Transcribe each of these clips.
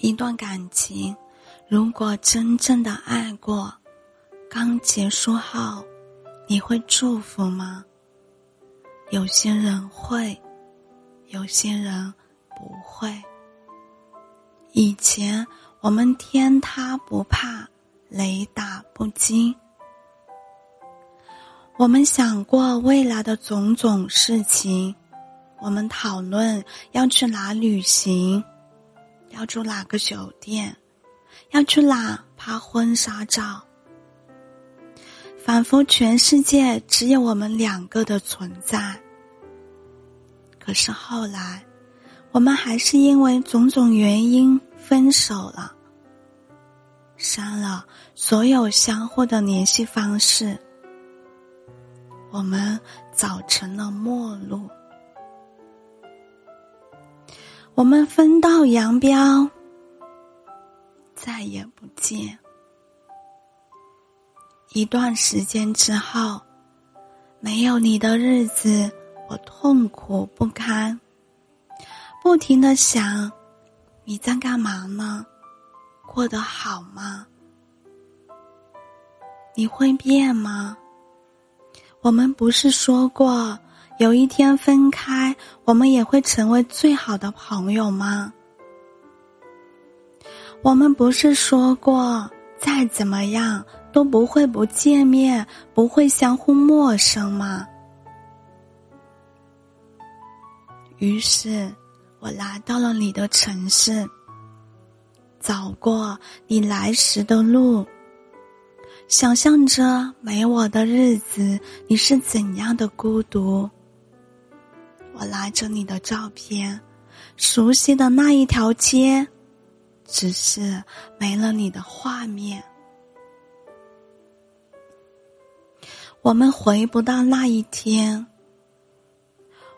一段感情，如果真正的爱过，刚结束后，你会祝福吗？有些人会，有些人不会。以前我们天塌不怕，雷打不惊。我们想过未来的种种事情，我们讨论要去哪旅行，要住哪个酒店，要去哪拍婚纱照。仿佛全世界只有我们两个的存在。可是后来，我们还是因为种种原因分手了，删了所有相互的联系方式。我们早成了陌路，我们分道扬镳，再也不见。一段时间之后，没有你的日子，我痛苦不堪，不停的想，你在干嘛呢？过得好吗？你会变吗？我们不是说过，有一天分开，我们也会成为最好的朋友吗？我们不是说过，再怎么样。都不会不见面，不会相互陌生吗？于是，我来到了你的城市，走过你来时的路，想象着没我的日子，你是怎样的孤独。我拿着你的照片，熟悉的那一条街，只是没了你的画面。我们回不到那一天。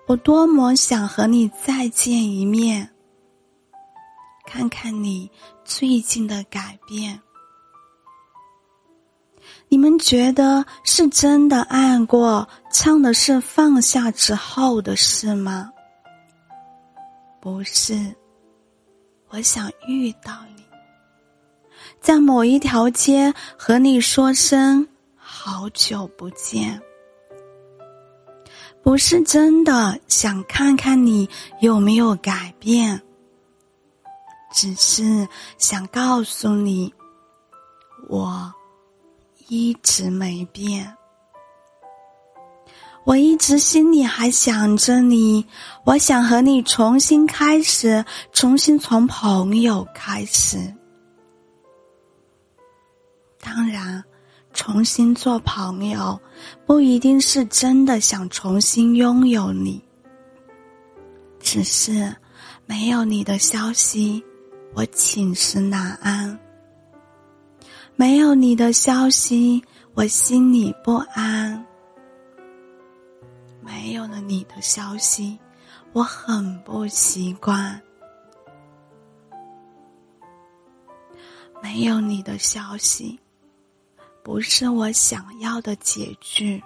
我多么想和你再见一面，看看你最近的改变。你们觉得是真的爱过，唱的是放下之后的事吗？不是，我想遇到你，在某一条街和你说声。好久不见，不是真的想看看你有没有改变，只是想告诉你，我一直没变，我一直心里还想着你，我想和你重新开始，重新从朋友开始，当然。重新做朋友，不一定是真的想重新拥有你，只是没有你的消息，我寝食难安；没有你的消息，我心里不安；没有了你的消息，我很不习惯；没有你的消息。不是我想要的结局。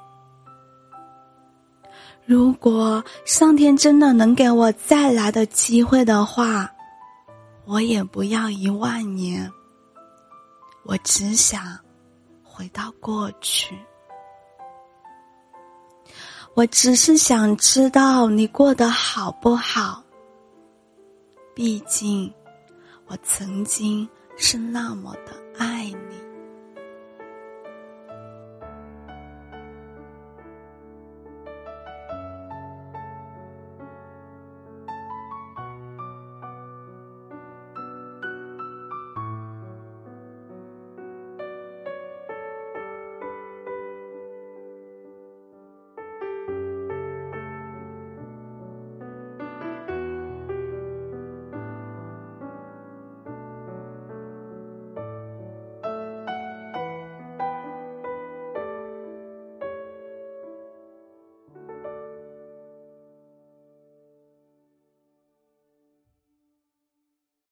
如果上天真的能给我再来的机会的话，我也不要一万年。我只想回到过去。我只是想知道你过得好不好。毕竟，我曾经是那么的爱你。